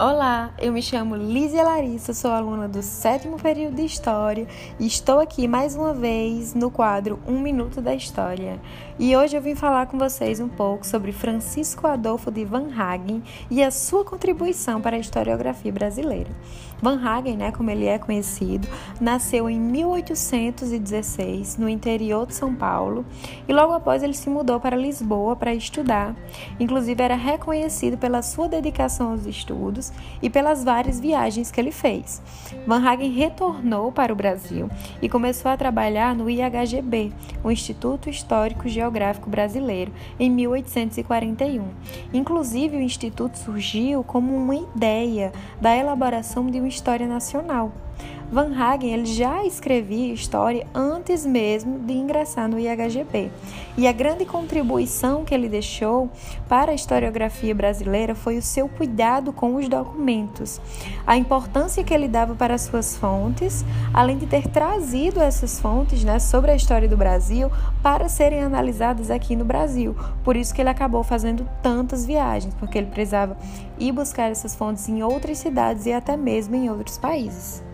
Olá, eu me chamo Lízia Larissa, sou aluna do sétimo período de História e estou aqui mais uma vez no quadro Um Minuto da História. E hoje eu vim falar com vocês um pouco sobre Francisco Adolfo de Van Hagen e a sua contribuição para a historiografia brasileira. Van Hagen, né, como ele é conhecido, nasceu em 1816 no interior de São Paulo e logo após ele se mudou para Lisboa para estudar. Inclusive era reconhecido pela sua dedicação aos estudos e pelas várias viagens que ele fez. Van Hagen retornou para o Brasil e começou a trabalhar no IHGB, o Instituto Histórico Geográfico Brasileiro, em 1841. Inclusive, o instituto surgiu como uma ideia da elaboração de uma história nacional. Van Hagen ele já escrevia história antes mesmo de ingressar no IHGB. E a grande contribuição que ele deixou para a historiografia brasileira foi o seu cuidado com os documentos, a importância que ele dava para as suas fontes, além de ter trazido essas fontes né, sobre a história do Brasil para serem analisadas aqui no Brasil. Por isso que ele acabou fazendo tantas viagens, porque ele precisava ir buscar essas fontes em outras cidades e até mesmo em outros países.